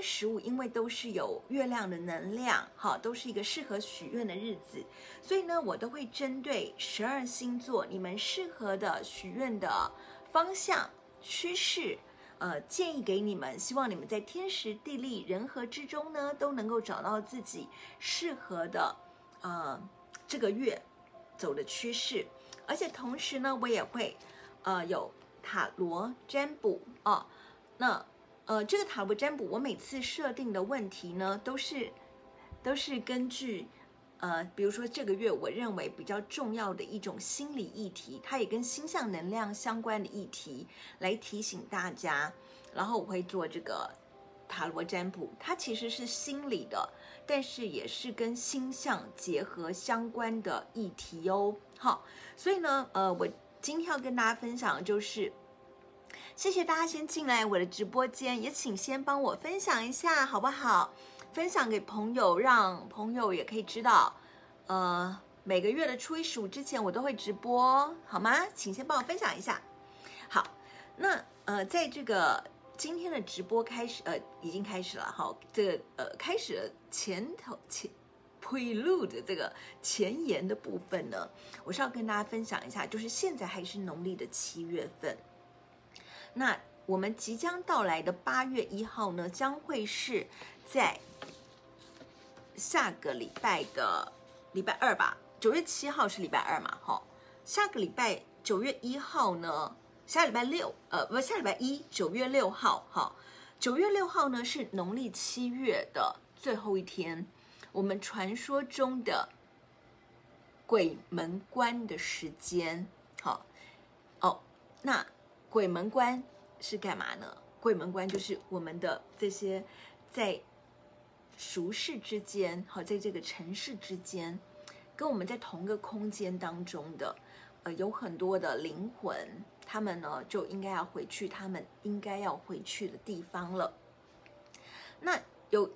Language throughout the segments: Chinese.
跟十五因为都是有月亮的能量，哈，都是一个适合许愿的日子，所以呢，我都会针对十二星座你们适合的许愿的方向趋势，呃，建议给你们，希望你们在天时地利人和之中呢，都能够找到自己适合的，呃，这个月走的趋势，而且同时呢，我也会，呃，有塔罗占卜啊、哦，那。呃，这个塔罗占卜，我每次设定的问题呢，都是都是根据，呃，比如说这个月我认为比较重要的一种心理议题，它也跟星象能量相关的议题来提醒大家，然后我会做这个塔罗占卜，它其实是心理的，但是也是跟星象结合相关的议题哦。好，所以呢，呃，我今天要跟大家分享的就是。谢谢大家先进来我的直播间，也请先帮我分享一下好不好？分享给朋友，让朋友也可以知道。呃，每个月的初一十五之前我都会直播，好吗？请先帮我分享一下。好，那呃，在这个今天的直播开始，呃，已经开始了哈。这个呃，开始了前头前 prelude 这个前言的部分呢，我是要跟大家分享一下，就是现在还是农历的七月份。那我们即将到来的八月一号呢，将会是在下个礼拜的礼拜二吧？九月七号是礼拜二嘛？哈，下个礼拜九月一号呢，下礼拜六，呃，不，下礼拜一，九月六号，哈，九月六号呢是农历七月的最后一天，我们传说中的鬼门关的时间，好，哦，那。鬼门关是干嘛呢？鬼门关就是我们的这些在俗世之间，好，在这个尘世之间，跟我们在同个空间当中的，呃，有很多的灵魂，他们呢就应该要回去，他们应该要回去的地方了。那有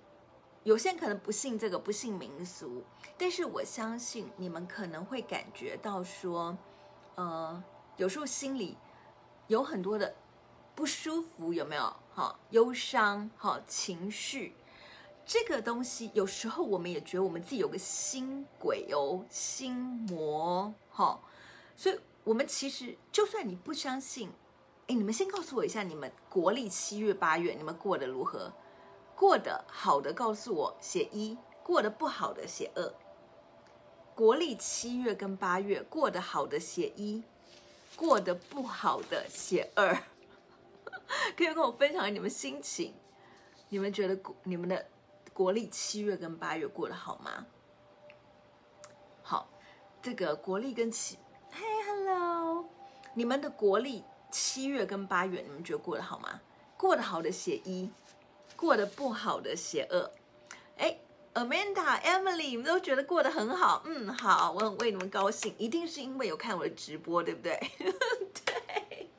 有些人可能不信这个，不信民俗，但是我相信你们可能会感觉到说，呃，有时候心里。有很多的不舒服，有没有？好，忧伤，好，情绪，这个东西有时候我们也觉得我们自己有个心鬼哦，心魔，好，所以我们其实就算你不相信，哎，你们先告诉我一下，你们国历七月八月你们过得如何？过得好的告诉我写一，过得不好的写二。国历七月跟八月过得好的写一。过得不好的写二，可以跟我分享你们心情？你们觉得你们的国历七月跟八月过得好吗？好，这个国历跟七，嘿，hello，你们的国历七月跟八月，你们觉得过得好吗？过得好的写一，过得不好的写二。Amanda、Emily，你们都觉得过得很好，嗯，好，我很为你们高兴，一定是因为有看我的直播，对不对？对，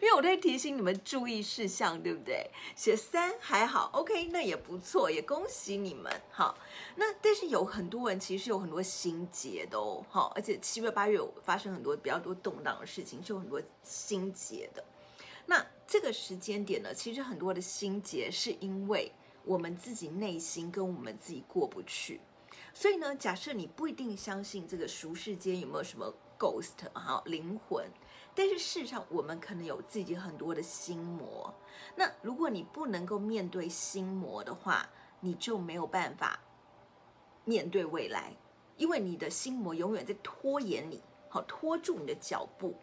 因为我在提醒你们注意事项，对不对？写三还好，OK，那也不错，也恭喜你们，好。那但是有很多人其实有很多心结的哦，好，而且七月八月有发生很多比较多动荡的事情，是有很多心结的。那这个时间点呢，其实很多的心结是因为。我们自己内心跟我们自己过不去，所以呢，假设你不一定相信这个俗世间有没有什么 ghost 哈灵魂，但是事实上我们可能有自己很多的心魔。那如果你不能够面对心魔的话，你就没有办法面对未来，因为你的心魔永远在拖延你，好拖住你的脚步。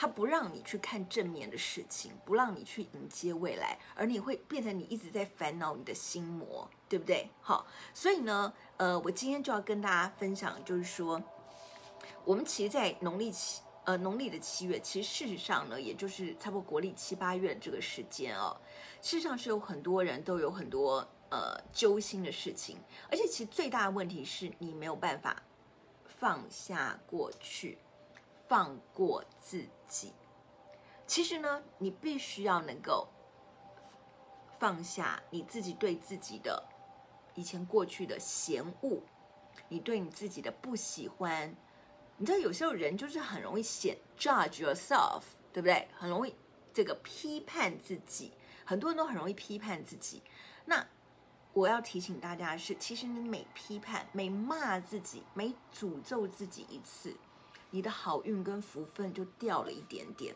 他不让你去看正面的事情，不让你去迎接未来，而你会变成你一直在烦恼你的心魔，对不对？好，所以呢，呃，我今天就要跟大家分享，就是说，我们其实，在农历七，呃，农历的七月，其实事实上呢，也就是差不多国历七八月这个时间哦，事实上是有很多人都有很多呃揪心的事情，而且其实最大的问题是你没有办法放下过去。放过自己，其实呢，你必须要能够放下你自己对自己的以前过去的嫌恶，你对你自己的不喜欢。你知道，有时候人就是很容易显 judge yourself，对不对？很容易这个批判自己，很多人都很容易批判自己。那我要提醒大家的是，其实你每批判、每骂自己、每诅咒自己一次，你的好运跟福分就掉了一点点。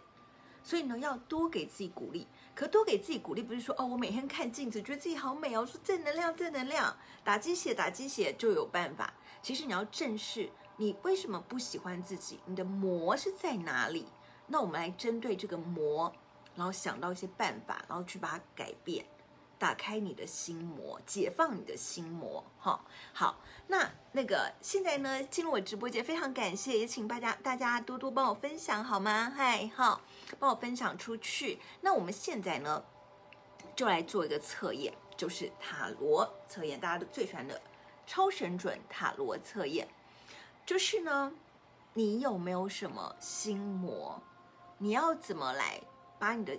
所以呢，要多给自己鼓励。可多给自己鼓励，不是说哦，我每天看镜子觉得自己好美哦，说正能量，正能量，打鸡血，打鸡血就有办法。其实你要正视你为什么不喜欢自己，你的魔是在哪里？那我们来针对这个魔，然后想到一些办法，然后去把它改变。打开你的心魔，解放你的心魔，哈、好，那那个现在呢，进入我直播间，非常感谢，也请大家大家多多帮我分享，好吗？嗨，好，帮我分享出去。那我们现在呢，就来做一个测验，就是塔罗测验，大家都最喜欢的超神准塔罗测验，就是呢，你有没有什么心魔？你要怎么来把你的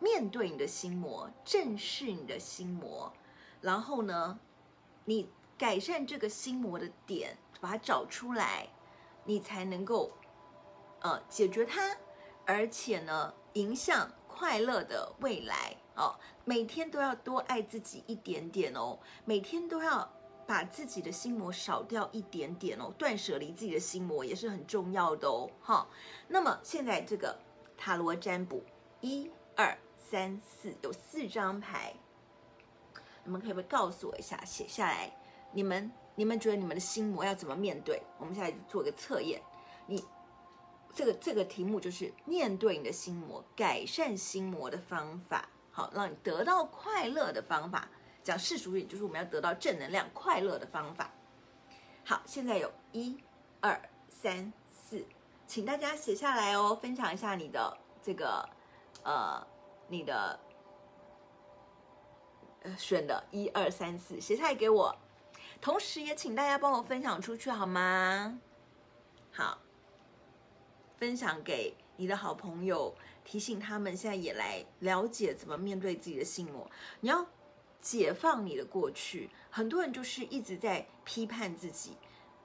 面对你的心魔，正视你的心魔，然后呢，你改善这个心魔的点，把它找出来，你才能够，呃，解决它，而且呢，迎向快乐的未来哦。每天都要多爱自己一点点哦，每天都要把自己的心魔少掉一点点哦，断舍离自己的心魔也是很重要的哦。好，那么现在这个塔罗占卜，一二。三四有四张牌，你们可不可以告诉我一下，写下来？你们你们觉得你们的心魔要怎么面对？我们现在做个测验。你这个这个题目就是面对你的心魔，改善心魔的方法，好，让你得到快乐的方法。讲世俗一点，就是我们要得到正能量、快乐的方法。好，现在有一、二、三、四，请大家写下来哦，分享一下你的这个呃。你的呃选的一二三四写下来给我，同时也请大家帮我分享出去好吗？好，分享给你的好朋友，提醒他们现在也来了解怎么面对自己的心魔。你要解放你的过去，很多人就是一直在批判自己，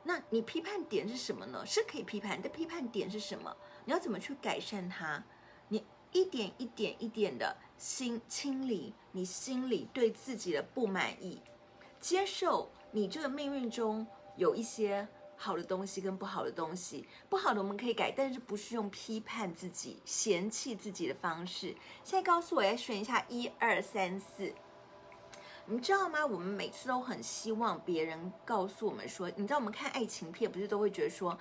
那你批判点是什么呢？是可以批判，你的批判点是什么？你要怎么去改善它？一点一点一点的心清理你心里对自己的不满意，接受你这个命运中有一些好的东西跟不好的东西，不好的我们可以改，但是不是用批判自己、嫌弃自己的方式。现在告诉我，要选一下一二三四，你知道吗？我们每次都很希望别人告诉我们说，你知道我们看爱情片不是都会觉得说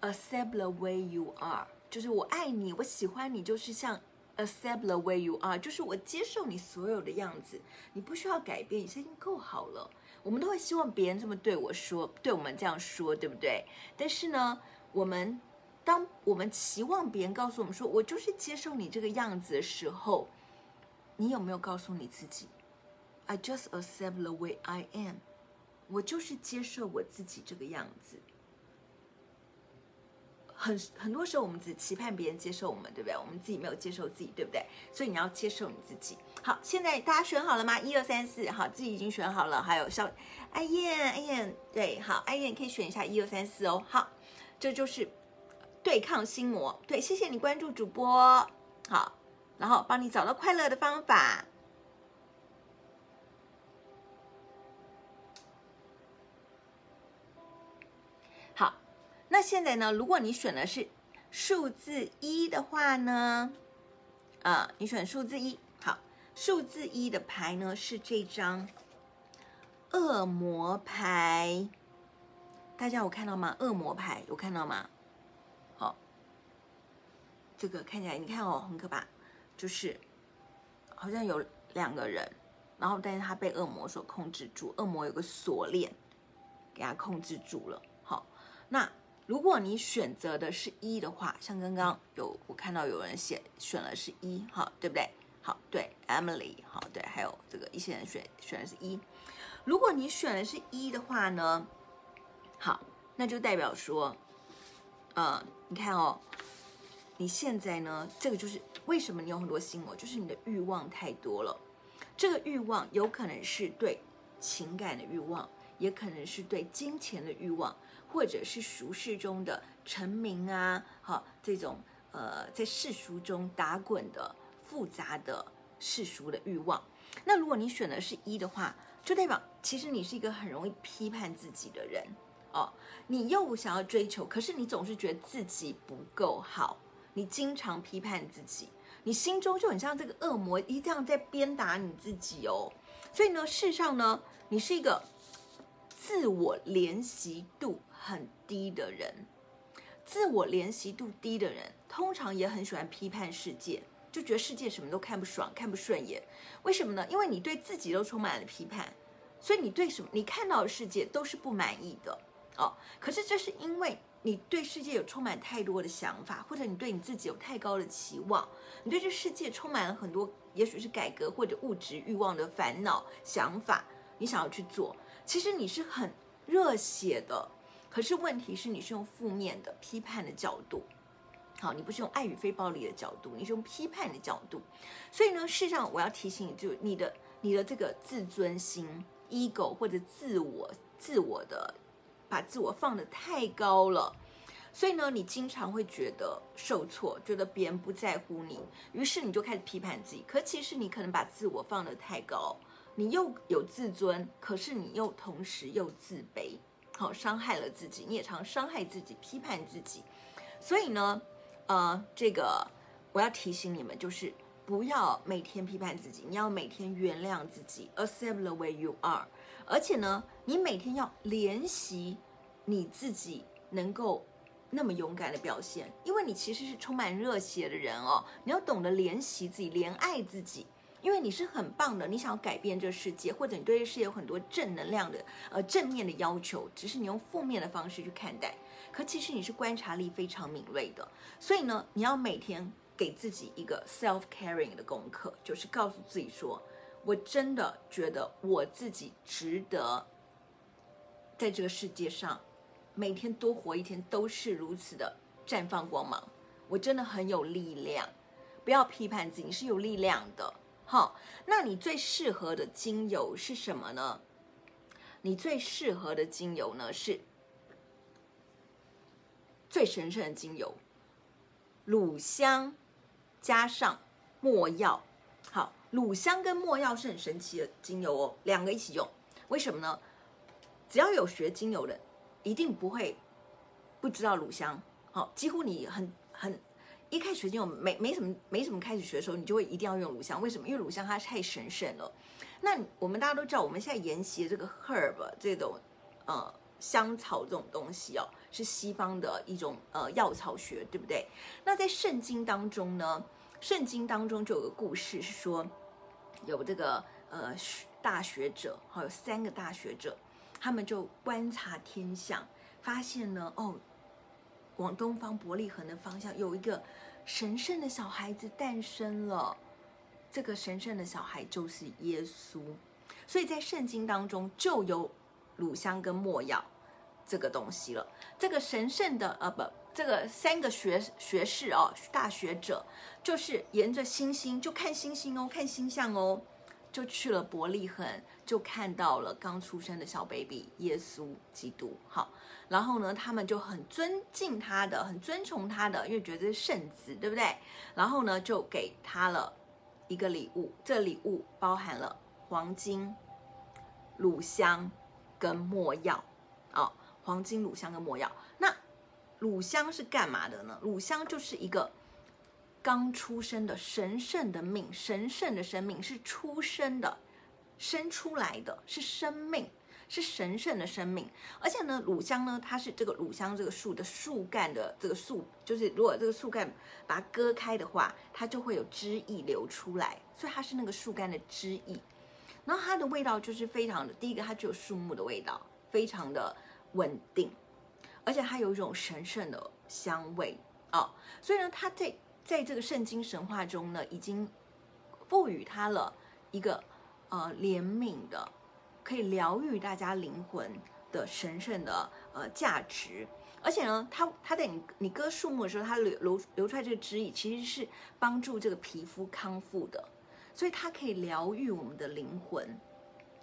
，accept the way you are，就是我爱你，我喜欢你，就是像。Accept the way you are，就是我接受你所有的样子，你不需要改变，你现在已经够好了。我们都会希望别人这么对我说，对我们这样说，对不对？但是呢，我们当我们期望别人告诉我们说，我就是接受你这个样子的时候，你有没有告诉你自己，I just accept the way I am，我就是接受我自己这个样子。很很多时候，我们只期盼别人接受我们，对不对？我们自己没有接受自己，对不对？所以你要接受你自己。好，现在大家选好了吗？一二三四，好，自己已经选好了。还有小艾燕，艾燕，对，好，艾燕可以选一下一二三四哦。好，这就是对抗心魔。对，谢谢你关注主播。好，然后帮你找到快乐的方法。那现在呢？如果你选的是数字一的话呢，啊，你选数字一。好，数字一的牌呢是这张恶魔牌。大家有看到吗？恶魔牌有看到吗？好，这个看起来你看哦，很可怕，就是好像有两个人，然后但是他被恶魔所控制住，恶魔有个锁链给他控制住了。好，那。如果你选择的是一的话，像刚刚有我看到有人写选了是一，好，对不对？好，对，Emily，好，对，还有这个一些人选选的是一。如果你选的是一的话呢，好，那就代表说，呃，你看哦，你现在呢，这个就是为什么你有很多心魔，就是你的欲望太多了。这个欲望有可能是对情感的欲望，也可能是对金钱的欲望。或者是俗世中的成名啊，好，这种呃，在世俗中打滚的复杂的世俗的欲望，那如果你选的是一的话，就代表其实你是一个很容易批判自己的人哦。你又想要追求，可是你总是觉得自己不够好，你经常批判自己，你心中就很像这个恶魔一样在鞭打你自己哦。所以呢，事实上呢，你是一个自我怜惜度很低的人。自我怜惜度低的人，通常也很喜欢批判世界，就觉得世界什么都看不爽、看不顺眼。为什么呢？因为你对自己都充满了批判，所以你对什么你看到的世界都是不满意的哦。可是这是因为你对世界有充满太多的想法，或者你对你自己有太高的期望，你对这世界充满了很多，也许是改革或者物质欲望的烦恼想法，你想要去做。其实你是很热血的。可是问题是，你是用负面的批判的角度，好，你不是用爱与非暴力的角度，你是用批判的角度。所以呢，事实上我要提醒你，就你的你的这个自尊心 ego 或者自我自我的把自我放得太高了，所以呢，你经常会觉得受挫，觉得别人不在乎你，于是你就开始批判自己。可其实你可能把自我放得太高，你又有自尊，可是你又同时又自卑。好，伤害了自己，你也常伤害自己，批判自己，所以呢，呃，这个我要提醒你们，就是不要每天批判自己，你要每天原谅自己，accept the way you are，而且呢，你每天要练习你自己能够那么勇敢的表现，因为你其实是充满热血的人哦，你要懂得怜惜自己，怜爱自己。因为你是很棒的，你想要改变这个世界，或者你对这世界有很多正能量的、呃正面的要求，只是你用负面的方式去看待。可其实你是观察力非常敏锐的，所以呢，你要每天给自己一个 self caring 的功课，就是告诉自己说，我真的觉得我自己值得在这个世界上每天多活一天，都是如此的绽放光芒。我真的很有力量，不要批判自己，你是有力量的。好，那你最适合的精油是什么呢？你最适合的精油呢是最神圣的精油，乳香加上没药。好，乳香跟没药是很神奇的精油哦，两个一起用，为什么呢？只要有学精油的，一定不会不知道乳香。好，几乎你很很。一开始就没没什么没什么开始学的时候，你就会一定要用乳香。为什么？因为乳香它太神圣了。那我们大家都知道，我们现在研习的这个 herb 这种呃香草这种东西哦，是西方的一种呃药草学，对不对？那在圣经当中呢，圣经当中就有个故事是说，有这个呃大学者，还有三个大学者，他们就观察天象，发现呢，哦。往东方伯利恒的方向有一个神圣的小孩子诞生了，这个神圣的小孩就是耶稣，所以在圣经当中就有乳香跟没药这个东西了。这个神圣的呃不，这个三个学学士哦，大学者就是沿着星星就看星星哦，看星象哦。就去了伯利恒，就看到了刚出生的小 baby 耶稣基督。好，然后呢，他们就很尊敬他的，很尊崇他的，因为觉得是圣子，对不对？然后呢，就给他了一个礼物，这礼物包含了黄金、乳香跟没药。哦，黄金、乳香跟没药。那乳香是干嘛的呢？乳香就是一个。刚出生的神圣的命，神圣的生命是出生的，生出来的是生命，是神圣的生命。而且呢，乳香呢，它是这个乳香这个树的树干的这个树，就是如果这个树干把它割开的话，它就会有汁液流出来，所以它是那个树干的汁液。然后它的味道就是非常的，第一个它具有树木的味道，非常的稳定，而且它有一种神圣的香味哦。所以呢，它在在这个圣经神话中呢，已经赋予他了一个呃怜悯的，可以疗愈大家灵魂的神圣的呃价值。而且呢，它它在你你割树木的时候，它流流流出来这个汁液，其实是帮助这个皮肤康复的，所以它可以疗愈我们的灵魂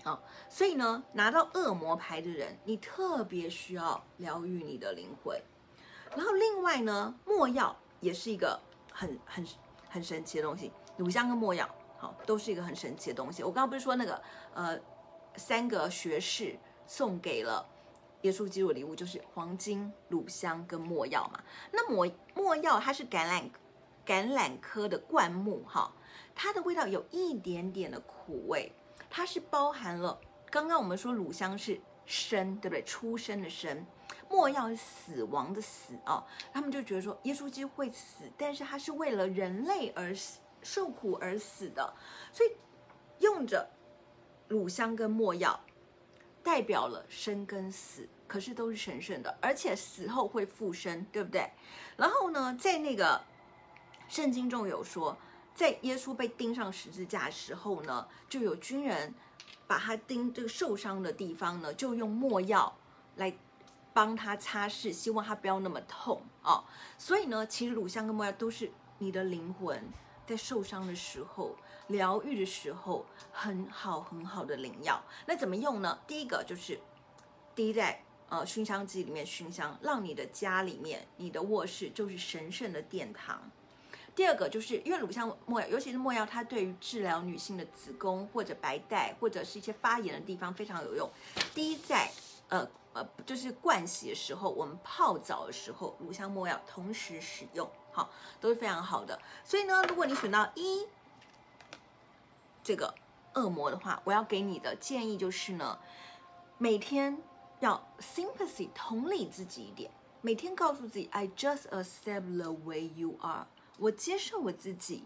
啊、所以呢，拿到恶魔牌的人，你特别需要疗愈你的灵魂。然后另外呢，没药也是一个。很很很神奇的东西，乳香跟没药，好，都是一个很神奇的东西。我刚刚不是说那个呃三个学士送给了耶稣基督的礼物就是黄金、乳香跟没药嘛？那没没药它是橄榄橄榄科的灌木哈，它的味道有一点点的苦味，它是包含了刚刚我们说乳香是生，对不对？出生的生。没药是死亡的死啊，他们就觉得说耶稣基督会死，但是他是为了人类而死，受苦而死的，所以用着乳香跟莫药，代表了生跟死，可是都是神圣的，而且死后会复生，对不对？然后呢，在那个圣经中有说，在耶稣被钉上十字架的时候呢，就有军人把他钉这个受伤的地方呢，就用莫药来。帮他擦拭，希望他不要那么痛哦。所以呢，其实乳香跟没药都是你的灵魂在受伤的时候、疗愈的时候很好很好的灵药。那怎么用呢？第一个就是滴在呃熏香机里面熏香，让你的家里面、你的卧室就是神圣的殿堂。第二个就是因为乳香没药，尤其是没药，它对于治疗女性的子宫或者白带或者是一些发炎的地方非常有用。滴在呃。就是灌洗的时候，我们泡澡的时候，乳香没药同时使用，好，都是非常好的。所以呢，如果你选到一这个恶魔的话，我要给你的建议就是呢，每天要 sympathy 同理自己一点，每天告诉自己，I just accept the way you are，我接受我自己，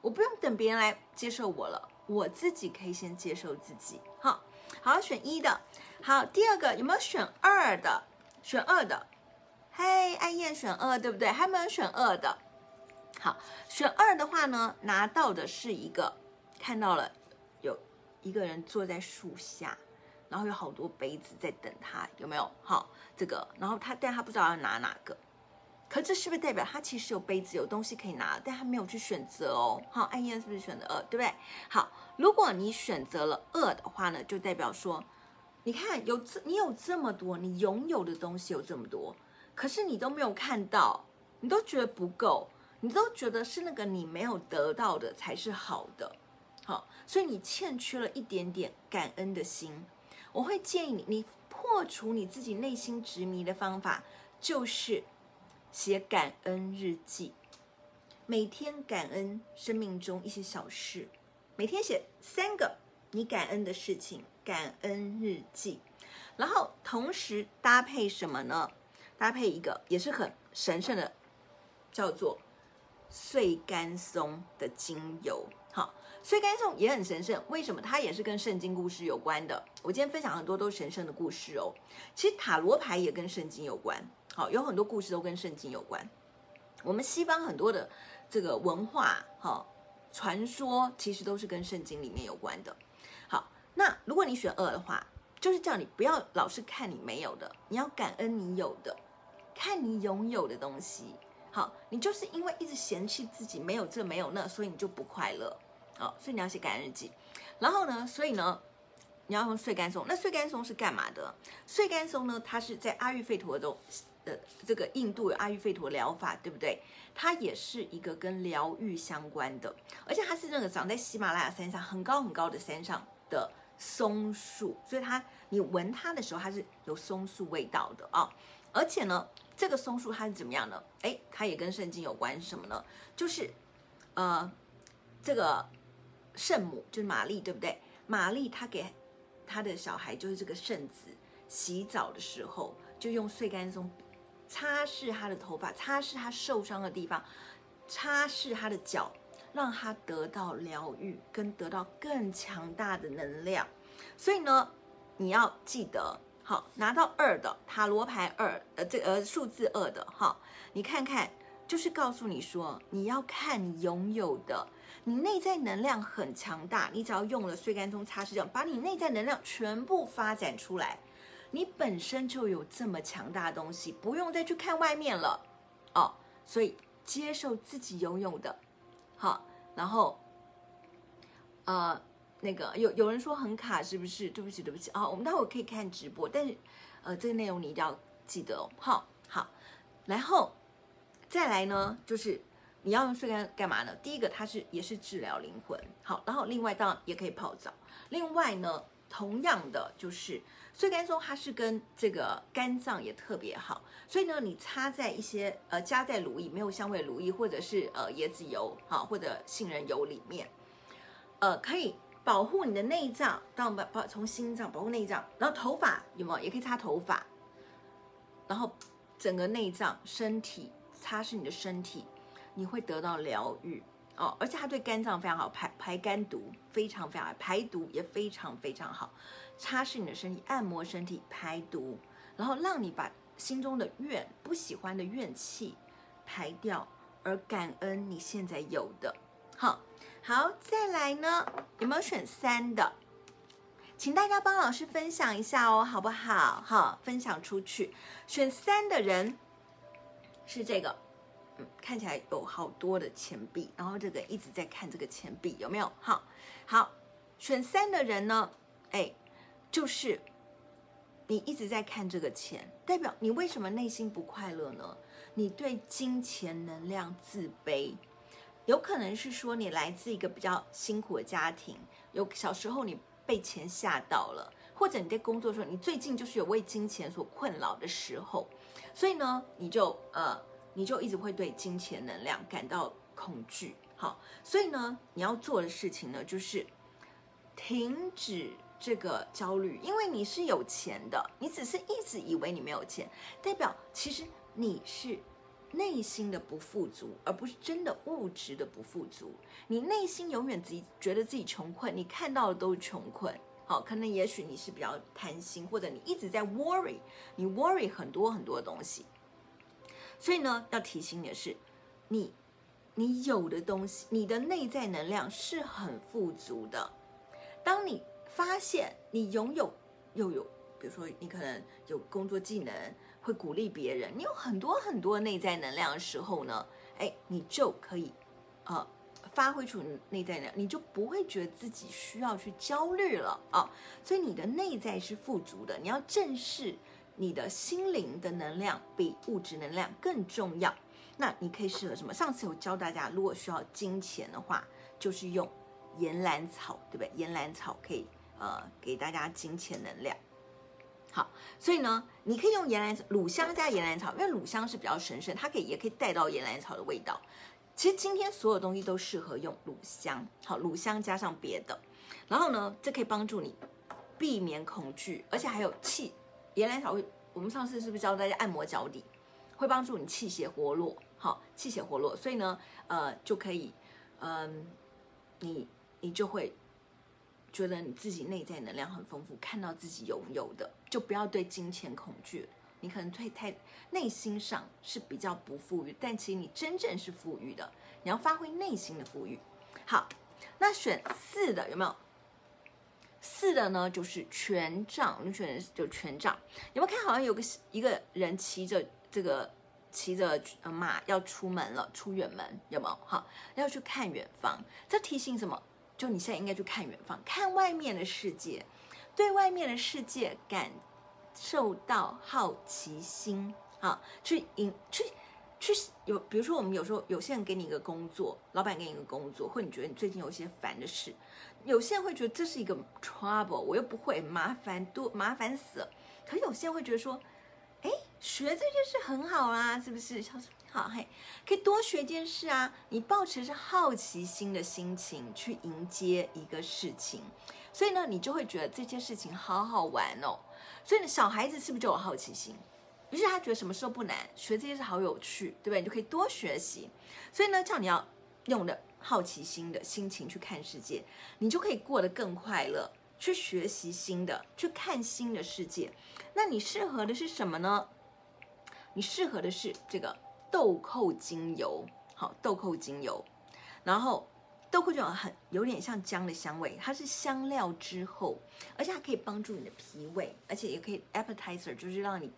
我不用等别人来接受我了，我自己可以先接受自己。好，好，选一的。好，第二个有没有选二的？选二的，嘿，暗夜选二，对不对？还有没有选二的？好，选二的话呢，拿到的是一个，看到了有一个人坐在树下，然后有好多杯子在等他，有没有？好，这个，然后他，但他不知道要拿哪个，可这是不是代表他其实有杯子，有东西可以拿，但他没有去选择哦？好，暗夜是不是选的二，对不对？好，如果你选择了二的话呢，就代表说。你看，有这你有这么多，你拥有的东西有这么多，可是你都没有看到，你都觉得不够，你都觉得是那个你没有得到的才是好的，好，所以你欠缺了一点点感恩的心。我会建议你，你破除你自己内心执迷的方法，就是写感恩日记，每天感恩生命中一些小事，每天写三个你感恩的事情。感恩日记，然后同时搭配什么呢？搭配一个也是很神圣的，叫做碎甘松的精油。好，碎甘松也很神圣，为什么？它也是跟圣经故事有关的。我今天分享很多都是神圣的故事哦。其实塔罗牌也跟圣经有关，好，有很多故事都跟圣经有关。我们西方很多的这个文化，哈，传说其实都是跟圣经里面有关的。那如果你选二的话，就是叫你不要老是看你没有的，你要感恩你有的，看你拥有的东西。好，你就是因为一直嫌弃自己没有这没有那，所以你就不快乐。好，所以你要写感恩日记。然后呢，所以呢，你要用穗甘松。那穗甘松是干嘛的？穗甘松呢，它是在阿育吠陀中，呃，这个印度有阿育吠陀疗法，对不对？它也是一个跟疗愈相关的，而且它是那个长在喜马拉雅山上很高很高的山上的。松树，所以它你闻它的时候，它是有松树味道的啊、而且呢，这个松树它是怎么样呢？哎，它也跟圣经有关，是什么呢？就是呃，这个圣母就是玛丽，对不对？玛丽她给她的小孩就是这个圣子洗澡的时候，就用碎干松擦拭他的头发，擦拭他受伤的地方，擦拭他的脚。让他得到疗愈，跟得到更强大的能量。所以呢，你要记得，好，拿到二的塔罗牌二，呃，这呃数字二的，哈，你看看，就是告诉你说，你要看你拥有的，你内在能量很强大，你只要用了碎干通擦拭掉，把你内在能量全部发展出来，你本身就有这么强大的东西，不用再去看外面了，哦，所以接受自己拥有的。好，然后，呃，那个有有人说很卡，是不是？对不起，对不起啊，我们待会可以看直播，但是，呃，这个内容你一定要记得哦。好，好，然后再来呢，就是你要用睡干干嘛呢？第一个，它是也是治疗灵魂，好，然后另外当然也可以泡澡。另外呢，同样的就是穗甘松，它是跟这个肝脏也特别好，所以呢，你擦在一些呃加在乳液没有香味乳液，或者是呃椰子油好，或者杏仁油里面，呃，可以保护你的内脏，当保保从心脏保护内脏，然后头发有没有也可以擦头发，然后整个内脏身体擦拭你的身体。你会得到疗愈哦，而且它对肝脏非常好，排排肝毒非常非常，排毒也非常非常好。擦拭你的身体，按摩身体，排毒，然后让你把心中的怨、不喜欢的怨气排掉，而感恩你现在有的。好，好，再来呢，有没有选三的？请大家帮老师分享一下哦，好不好？好，分享出去。选三的人是这个。看起来有好多的钱币，然后这个一直在看这个钱币有没有？好，好，选三的人呢？哎，就是你一直在看这个钱，代表你为什么内心不快乐呢？你对金钱能量自卑，有可能是说你来自一个比较辛苦的家庭，有小时候你被钱吓到了，或者你在工作的时候，你最近就是有为金钱所困扰的时候，所以呢，你就呃。你就一直会对金钱能量感到恐惧，好，所以呢，你要做的事情呢，就是停止这个焦虑，因为你是有钱的，你只是一直以为你没有钱，代表其实你是内心的不富足，而不是真的物质的不富足。你内心永远自己觉得自己穷困，你看到的都是穷困，好，可能也许你是比较贪心，或者你一直在 worry，你 worry 很多很多东西。所以呢，要提醒你的是，你，你有的东西，你的内在能量是很富足的。当你发现你拥有又有，比如说你可能有工作技能，会鼓励别人，你有很多很多内在能量的时候呢，哎，你就可以，呃，发挥出内在能量，你就不会觉得自己需要去焦虑了啊、所以你的内在是富足的，你要正视。你的心灵的能量比物质能量更重要。那你可以适合什么？上次有教大家，如果需要金钱的话，就是用岩兰草，对不对？岩兰草可以呃给大家金钱能量。好，所以呢，你可以用岩兰、乳香加岩兰草，因为乳香是比较神圣，它可以也可以带到岩兰草的味道。其实今天所有东西都适合用乳香。好，乳香加上别的，然后呢，这可以帮助你避免恐惧，而且还有气。岩兰草会，我们上次是不是教大家按摩脚底，会帮助你气血活络？好，气血活络，所以呢，呃，就可以，嗯、你你就会觉得你自己内在能量很丰富，看到自己拥有的，就不要对金钱恐惧。你可能会太内心上是比较不富裕，但其实你真正是富裕的。你要发挥内心的富裕。好，那选四的有没有？四的呢，就是权杖，你选的就权杖。有没有看？好像有个一个人骑着这个骑着马要出门了，出远门，有没有？好，要去看远方。这提醒什么？就你现在应该去看远方，看外面的世界，对外面的世界感受到好奇心，好，去引去。去有，比如说我们有时候有些人给你一个工作，老板给你一个工作，或你觉得你最近有一些烦的事，有些人会觉得这是一个 trouble，我又不会，麻烦多麻烦死了。可是有些人会觉得说，哎，学这件事很好啊，是不是？好，嘿，可以多学件事啊。你抱持着好奇心的心情去迎接一个事情，所以呢，你就会觉得这件事情好好玩哦。所以呢，小孩子是不是就有好奇心？于是他觉得什么事都不难，学这些事好有趣，对不对？你就可以多学习。所以呢，叫你要用的好奇心的心情去看世界，你就可以过得更快乐。去学习新的，去看新的世界。那你适合的是什么呢？你适合的是这个豆蔻精油，好，豆蔻精油。然后豆蔻精油很有点像姜的香味，它是香料之后，而且它可以帮助你的脾胃，而且也可以 appetizer，就是让你。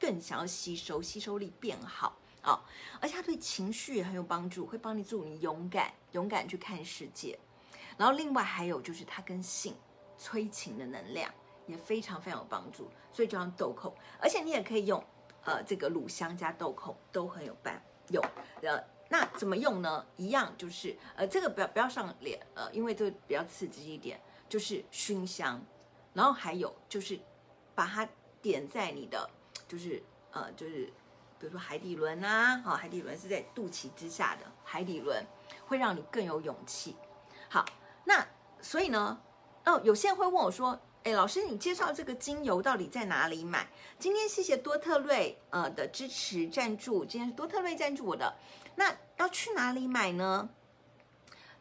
更想要吸收，吸收力变好啊、而且它对情绪也很有帮助，会帮你助你勇敢，勇敢去看世界。然后另外还有就是它跟性催情的能量也非常非常有帮助，所以就像豆蔻，而且你也可以用呃这个乳香加豆蔻都很有办有呃那怎么用呢？一样就是，呃，这个不要不要上脸，呃，因为这个比较刺激一点，就是熏香，然后还有就是把它点在你的，就是呃，就是比如说海底轮啊，好，海底轮是在肚脐之下的海底轮，会让你更有勇气。好，那所以呢，哦，有些人会问我说，哎，老师，你介绍这个精油到底在哪里买？今天谢谢多特瑞呃的支持赞助，今天是多特瑞赞助我的。那要去哪里买呢？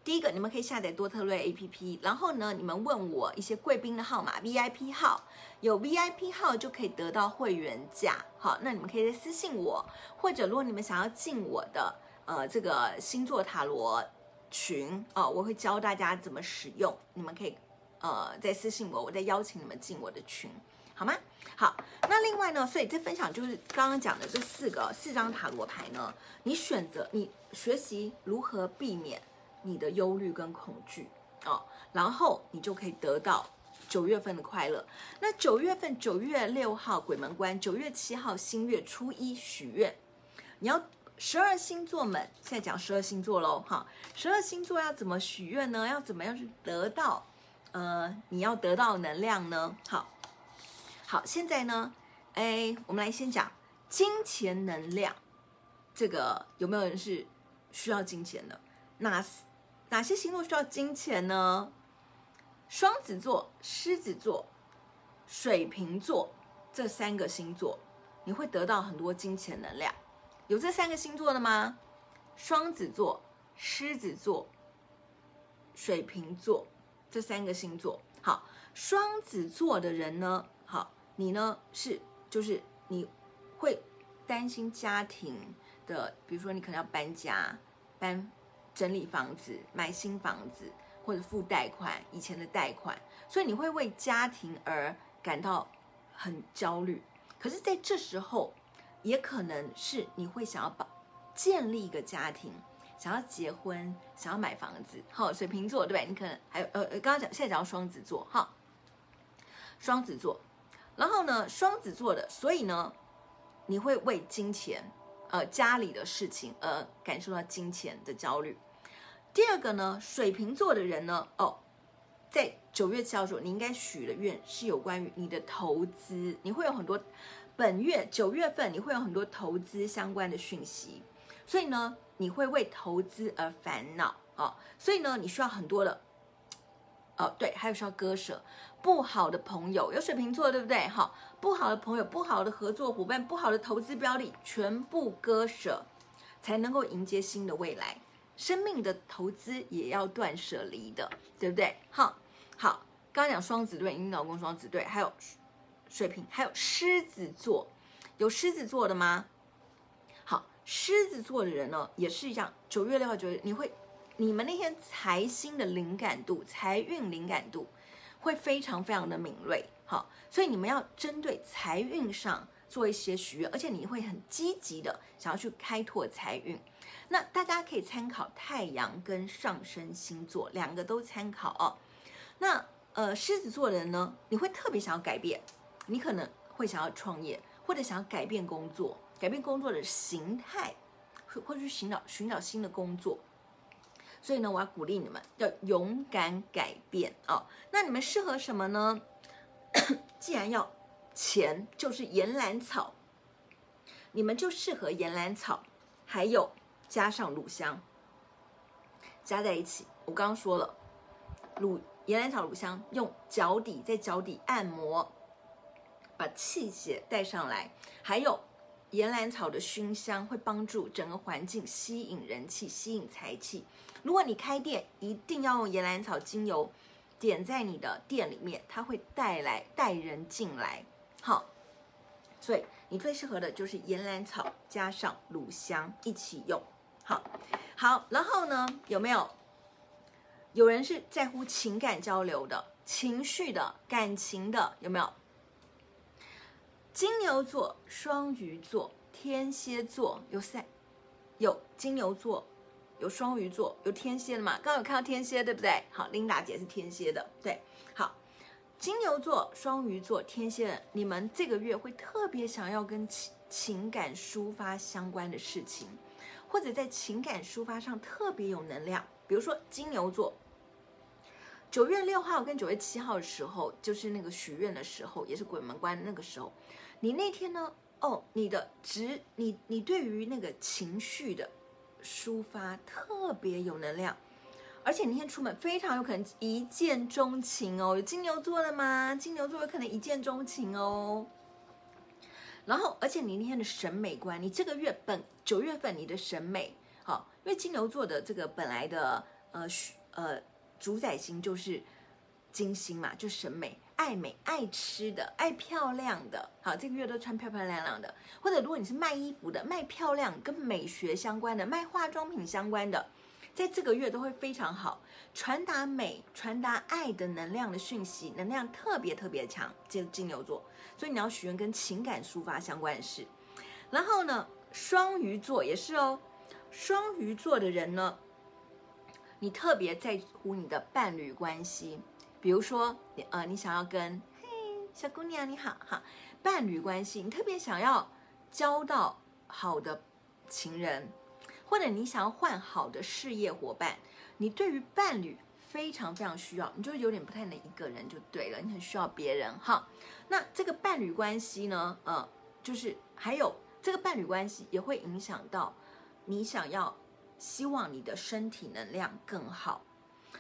第一个，你们可以下载多特瑞 APP，然后呢，你们问我一些贵宾的号码，VIP 号有 VIP 号就可以得到会员价。好，那你们可以私信我，或者如果你们想要进我的呃这个星座塔罗群啊、我会教大家怎么使用，你们可以呃再私信我，我再邀请你们进我的群。好吗？好，那另外呢，所以这分享就是刚刚讲的这四个四张塔罗牌呢，你选择你学习如何避免你的忧虑跟恐惧哦，然后你就可以得到九月份的快乐。那九月份九月六号鬼门关，九月七号新月初一许愿，你要十二星座们现在讲十二星座喽，哈，十二星座要怎么许愿呢？要怎么样去得到呃你要得到能量呢？好。好，现在呢，哎，我们来先讲金钱能量，这个有没有人是需要金钱的？那哪些星座需要金钱呢？双子座、狮子座、水瓶座这三个星座，你会得到很多金钱能量。有这三个星座的吗？双子座、狮子座、水瓶座这三个星座。好，双子座的人呢，好。你呢是就是你会担心家庭的，比如说你可能要搬家、搬整理房子、买新房子或者付贷款，以前的贷款，所以你会为家庭而感到很焦虑。可是，在这时候，也可能是你会想要把建立一个家庭，想要结婚，想要买房子。好，水瓶座对吧？你可能还有呃呃，刚刚讲现在讲双子座，哈，双子座。然后呢，双子座的，所以呢，你会为金钱，呃，家里的事情而感受到金钱的焦虑。第二个呢，水瓶座的人呢，哦，在九月七号的时候，你应该许的愿是有关于你的投资，你会有很多，本月九月份你会有很多投资相关的讯息，所以呢，你会为投资而烦恼啊，哦，所以呢，你需要很多的。哦，对，还有需要割舍不好的朋友，有水瓶座，对不对？好，不好的朋友、不好的合作伙伴、不好的投资标的，全部割舍，才能够迎接新的未来。生命的投资也要断舍离的，对不对？好，好，刚刚讲双子对，你老公双子对，还有水瓶，还有狮子座，有狮子座的吗？好，狮子座的人呢，也是一样，九月六号、九月你会。你们那天财星的灵感度、财运灵感度会非常非常的敏锐，好，所以你们要针对财运上做一些许愿，而且你会很积极的想要去开拓财运。那大家可以参考太阳跟上升星座两个都参考哦。那呃，狮子座的人呢，你会特别想要改变，你可能会想要创业，或者想要改变工作，改变工作的形态，或或去寻找寻找新的工作。所以呢，我要鼓励你们要勇敢改变哦。那你们适合什么呢？既然要钱，就是岩兰草，你们就适合岩兰草，还有加上乳香，加在一起。我刚刚说了，乳岩兰草、乳香，用脚底在脚底按摩，把气血带上来，还有岩兰草的熏香会帮助整个环境吸引人气、吸引财气。如果你开店，一定要用岩兰草精油点在你的店里面，它会带来带人进来。好，所以你最适合的就是岩兰草加上乳香一起用。好，好，然后呢，有没有有人是在乎情感交流的、情绪的、感情的？有没有？金牛座、双鱼座、天蝎座有三，有金牛座。有双鱼座，有天蝎的嘛？刚刚有看到天蝎，对不对？好，琳达姐是天蝎的，对。好，金牛座、双鱼座、天蝎，你们这个月会特别想要跟情情感抒发相关的事情，或者在情感抒发上特别有能量。比如说金牛座，九月六号跟九月七号的时候，就是那个许愿的时候，也是鬼门关那个时候。你那天呢？哦，你的直，你你对于那个情绪的抒发特别有能量，而且你那天出门非常有可能一见钟情哦。有金牛座的吗？金牛座有可能一见钟情哦。然后，而且你那天的审美观，你这个月本九月份你的审美。好，因为金牛座的这个本来的呃呃主宰星就是金星嘛，就审美、爱美、爱吃的、爱漂亮的。好，这个月都穿漂漂亮亮的，或者如果你是卖衣服的、卖漂亮跟美学相关的、卖化妆品相关的，在这个月都会非常好，传达美、传达爱的能量的讯息，能量特别特别强。这金牛座，所以你要许愿跟情感抒发相关的事。然后呢，双鱼座也是哦。双鱼座的人呢，你特别在乎你的伴侣关系，比如说，你呃，你想要跟嘿小姑娘你好哈，伴侣关系，你特别想要交到好的情人，或者你想要换好的事业伙伴，你对于伴侣非常非常需要，你就有点不太能一个人就对了，你很需要别人哈。那这个伴侣关系呢，呃，就是还有这个伴侣关系也会影响到。你想要希望你的身体能量更好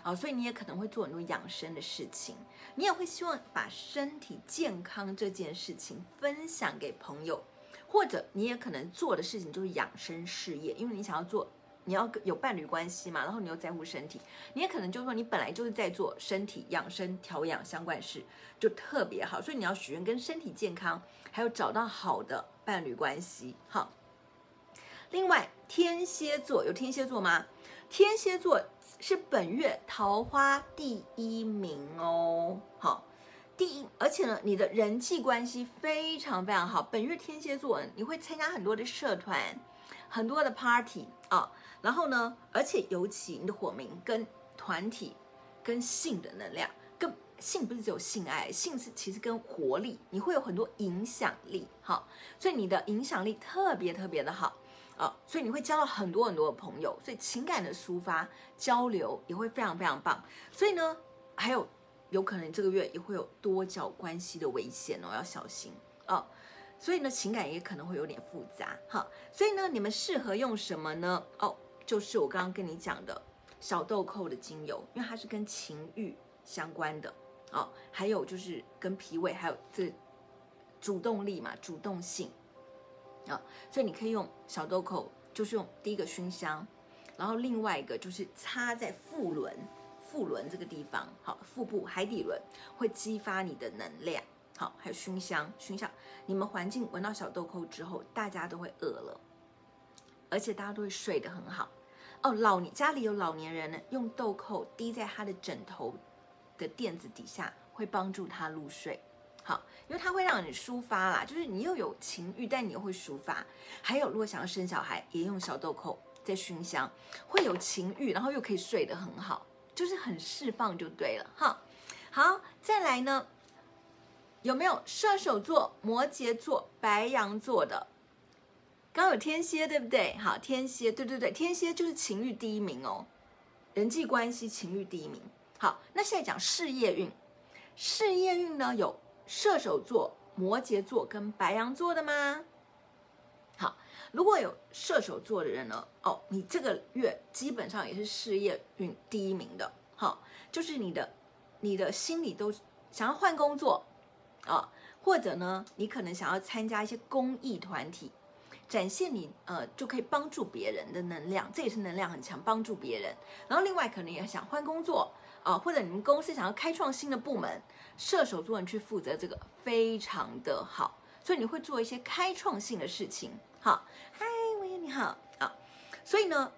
啊，所以你也可能会做很多养生的事情。你也会希望把身体健康这件事情分享给朋友，或者你也可能做的事情就是养生事业，因为你想要做，你要有伴侣关系嘛，然后你又在乎身体，你也可能就是说你本来就是在做身体养生调养相关事，就特别好。所以你要许愿跟身体健康，还有找到好的伴侣关系，好。另外，天蝎座有天蝎座吗？天蝎座是本月桃花第一名哦，好，第一，而且呢，你的人际关系非常非常好。本月天蝎座你会参加很多的社团，很多的 party 啊，然后呢，而且尤其你的火冥跟团体、跟性的能量，跟性不是只有性爱，性是其实跟活力，你会有很多影响力，好，所以你的影响力特别特别的好。啊，所以你会交到很多很多的朋友，所以情感的抒发交流也会非常非常棒。所以呢，还有有可能这个月也会有多角关系的危险哦，要小心哦。所以呢，情感也可能会有点复杂哈。所以呢，你们适合用什么呢？哦，就是我刚刚跟你讲的小豆蔻的精油，因为它是跟情欲相关的哦。还有就是跟脾胃，还有这主动力嘛，主动性。啊，所以你可以用小豆蔻，就是用第一个熏香，然后另外一个就是插在腹轮，腹轮这个地方，好，腹部海底轮会激发你的能量，好，还有熏香，熏香，你们环境闻到小豆蔻之后，大家都会饿了，而且大家都会睡得很好。哦，老年家里有老年人呢，用豆蔻滴在他的枕头的垫子底下，会帮助他入睡。好，因为它会让你抒发啦，就是你又有情欲，但你又会抒发。还有，如果想要生小孩，也用小豆蔻在熏香，会有情欲，然后又可以睡得很好，就是很释放就对了哈。好，再来呢，有没有射手座、摩羯座、白羊座的？刚有天蝎，对不对？好，天蝎，对对对，天蝎就是情欲第一名哦，人际关系情欲第一名。好，那现在讲事业运，事业运呢有。射手座、摩羯座跟白羊座的吗？好，如果有射手座的人呢？哦，你这个月基本上也是事业运第一名的。好，就是你的，你的心里都想要换工作啊，或者呢，你可能想要参加一些公益团体，展现你呃就可以帮助别人的能量，这也是能量很强，帮助别人。然后另外可能也想换工作。啊，或者你们公司想要开创新的部门，射手座人去负责这个非常的好，所以你会做一些开创性的事情。好，嗨，我也你好啊。所以呢，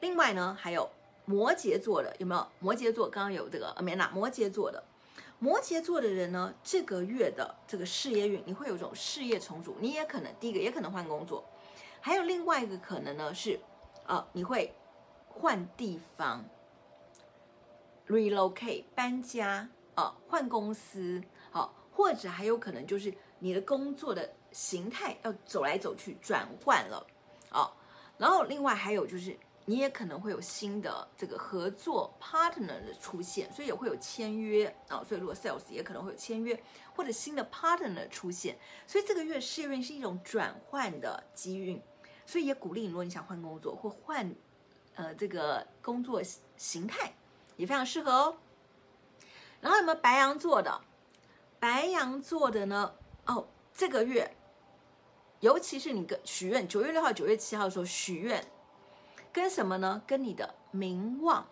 另外呢，还有摩羯座的有没有？摩羯座刚刚有这个没啦？摩羯座的，摩羯座的人呢，这个月的这个事业运，你会有一种事业重组，你也可能第一个也可能换工作，还有另外一个可能呢是，啊，你会换地方。Relocate 搬家啊，换公司啊，或者还有可能就是你的工作的形态要走来走去转换了啊。然后另外还有就是，你也可能会有新的这个合作 partner 的出现，所以也会有签约啊、所以如果 sales 也可能会有签约或者新的 partner 出现。所以这个月事业运是一种转换的机运，所以也鼓励你，如果你想换工作或换呃这个工作形态，也非常适合哦。然后有没有白羊座的？白羊座的呢？哦，这个月。尤其是你跟许愿，九月六号、九月七号的时候许愿，跟什么呢？跟你的名望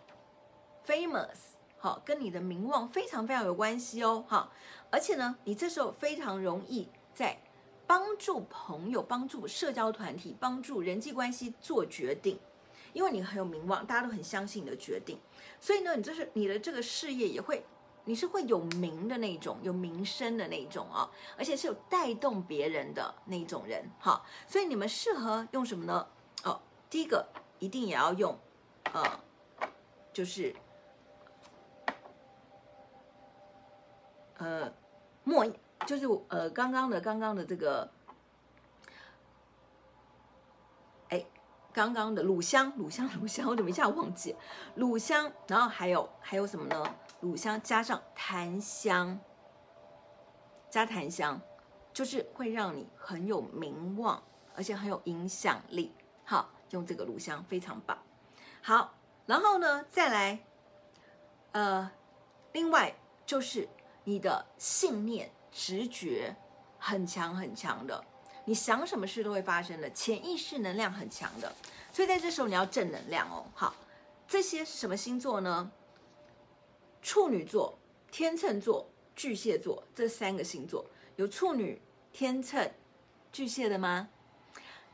，famous，好，跟你的名望非常非常有关系哦，好，而且呢，你这时候非常容易在帮助朋友、帮助社交团体、帮助人际关系做决定，因为你很有名望，大家都很相信你的决定，所以呢，你就是你的这个事业也会。你是会有名的那种，有名声的那种啊、而且是有带动别人的那种人，哈，所以你们适合用什么呢？哦，第一个一定也要用，呃，就是，呃，墨，就是呃刚刚的刚刚的这个，哎，刚刚的乳香，乳香，乳香，我怎么一下忘记？乳香，然后还有还有什么呢？乳香加上檀香，加檀香，就是会让你很有名望，而且很有影响力。好，用这个乳香非常棒。好，然后呢，再来，呃，另外就是你的信念、直觉很强很强的，你想什么事都会发生的，潜意识能量很强的。所以在这时候你要正能量哦。好，这些是什么星座呢？处女座、天秤座、巨蟹座这三个星座有处女、天秤、巨蟹的吗？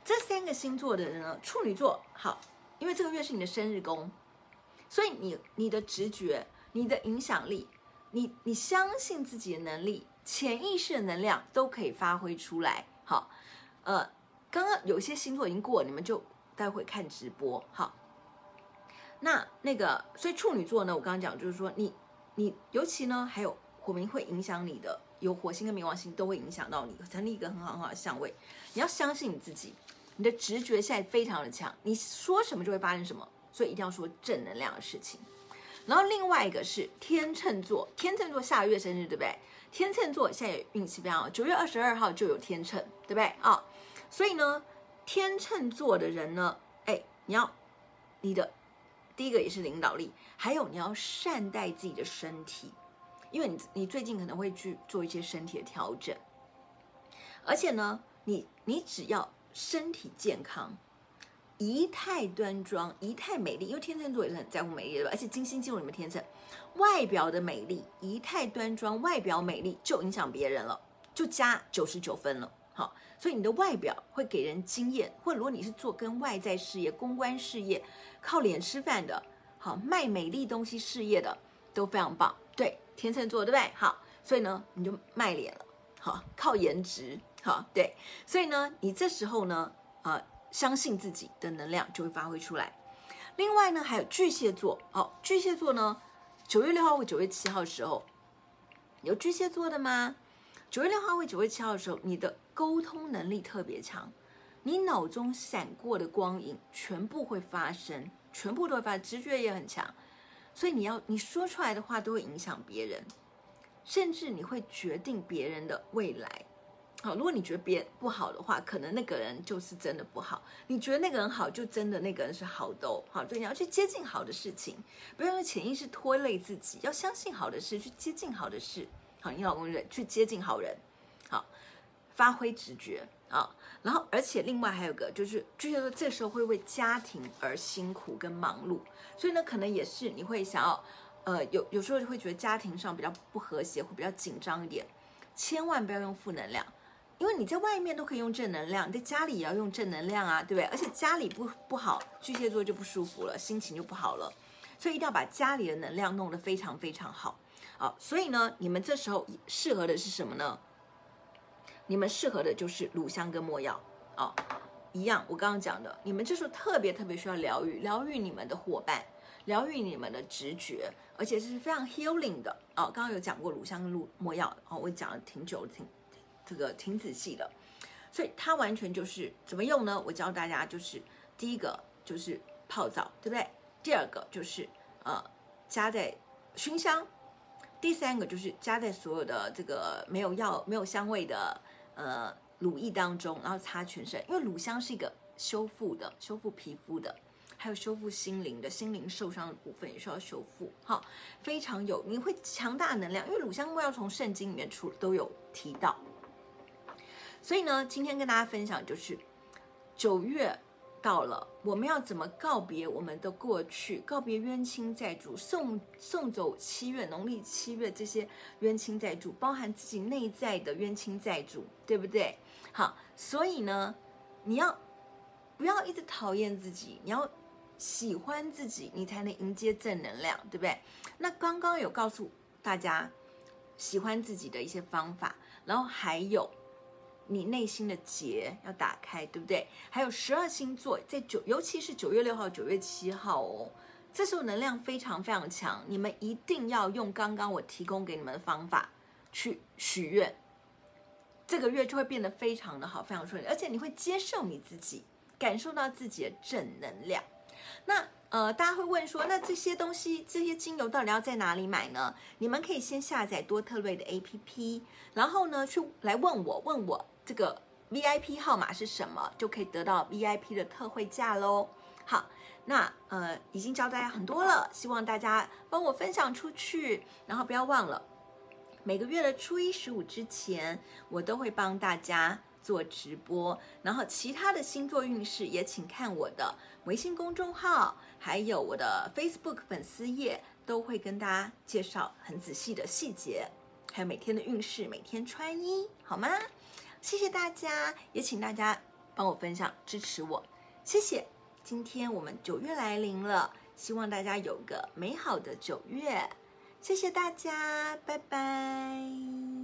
这三个星座的人呢？处女座好，因为这个月是你的生日宫，所以你你的直觉、你的影响力、你你相信自己的能力、潜意识的能量都可以发挥出来。好，呃，刚刚有些星座已经过了，你们就待会看直播。好。那那个，所以处女座呢，我刚刚讲就是说你，你尤其呢，还有火冥会影响你的，有火星跟冥王星都会影响到你，成立一个很好很好的相位。你要相信你自己，你的直觉现在非常的强，你说什么就会发生什么，所以一定要说正能量的事情。然后另外一个是天秤座，天秤座下个月生日对不对？天秤座现在运气非常好，九月二十二号就有天秤，对不对啊？所以呢，天秤座的人呢，哎，你要你的。第一个也是领导力，还有你要善待自己的身体，因为你你最近可能会去做一些身体的调整，而且呢，你你只要身体健康，仪态端庄，仪态美丽，因为天秤座也是很在乎美丽的，而且金星进入你们天秤，外表的美丽，仪态端庄，外表美丽就影响别人了，就加九十九分了。好，所以你的外表会给人惊艳，或者如果你是做跟外在事业、公关事业，靠脸吃饭的，好卖美丽东西事业的都非常棒。对，天秤座对不对？好，所以呢，你就卖脸了，好，靠颜值，好，对，所以呢，你这时候呢，呃，相信自己的能量就会发挥出来。另外呢，还有巨蟹座，哦，巨蟹座呢，九月六号或九月七号的时候，有巨蟹座的吗？九月六号或九月七号的时候，你的沟通能力特别强，你脑中闪过的光影全部会发生，全部都会发生，直觉也很强，所以你要你说出来的话都会影响别人，甚至你会决定别人的未来。好，如果你觉得别人不好的话，可能那个人就是真的不好；你觉得那个人好，就真的那个人是好的。好，所以你要去接近好的事情，不要用潜意识拖累自己，要相信好的事，去接近好的事。好，你老公人去接近好人，好，发挥直觉啊，然后而且另外还有个就是，巨蟹座这时候会为家庭而辛苦跟忙碌，所以呢，可能也是你会想要，呃，有有时候就会觉得家庭上比较不和谐，会比较紧张一点，千万不要用负能量，因为你在外面都可以用正能量，在家里也要用正能量啊，对不对？而且家里不不好，巨蟹座就不舒服了，心情就不好了，所以一定要把家里的能量弄得非常非常好。啊，所以呢，你们这时候适合的是什么呢？你们适合的就是乳香跟没药啊，一样。我刚刚讲的，你们这时候特别特别需要疗愈，疗愈你们的伙伴，疗愈你们的直觉，而且是非常 healing 的啊。刚刚有讲过乳香跟乳没药啊，我讲了挺久，挺这个挺仔细的，所以它完全就是怎么用呢？我教大家就是第一个就是泡澡，对不对？第二个就是呃加在熏香，第三个就是加在所有的这个没有药、没有香味的呃乳液当中，然后擦全身，因为乳香是一个修复的、修复皮肤的。还有修复心灵的，心灵受伤的部分也需要修复，哈，非常有，你会强大能量，因为乳香木要从圣经里面出都有提到，所以呢，今天跟大家分享就是九月到了，我们要怎么告别我们的过去，告别冤亲债主，送送走七月农历七月这些冤亲债主，包含自己内在的冤亲债主，对不对？好，所以呢，你要不要一直讨厌自己？你要。喜欢自己，你才能迎接正能量，对不对？那刚刚有告诉大家喜欢自己的一些方法，然后还有你内心的结要打开，对不对？还有十二星座在九，尤其是九月六号、九月七号哦，这时候能量非常非常强，你们一定要用刚刚我提供给你们的方法去许愿，这个月就会变得非常的好，非常顺利，而且你会接受你自己，感受到自己的正能量。那呃，大家会问说，那这些东西、这些精油到底要在哪里买呢？你们可以先下载多特瑞的 APP，然后呢，去来问我，问我这个 VIP 号码是什么，就可以得到 VIP 的特惠价喽。好，那呃，已经教大家很多了，希望大家帮我分享出去，然后不要忘了，每个月的初一十五之前，我都会帮大家。做直播，然后其他的星座运势也请看我的微信公众号，还有我的 Facebook 粉丝页，都会跟大家介绍很仔细的细节，还有每天的运势，每天穿衣，好吗？谢谢大家，也请大家帮我分享支持我，谢谢。今天我们九月来临了，希望大家有个美好的九月，谢谢大家，拜拜。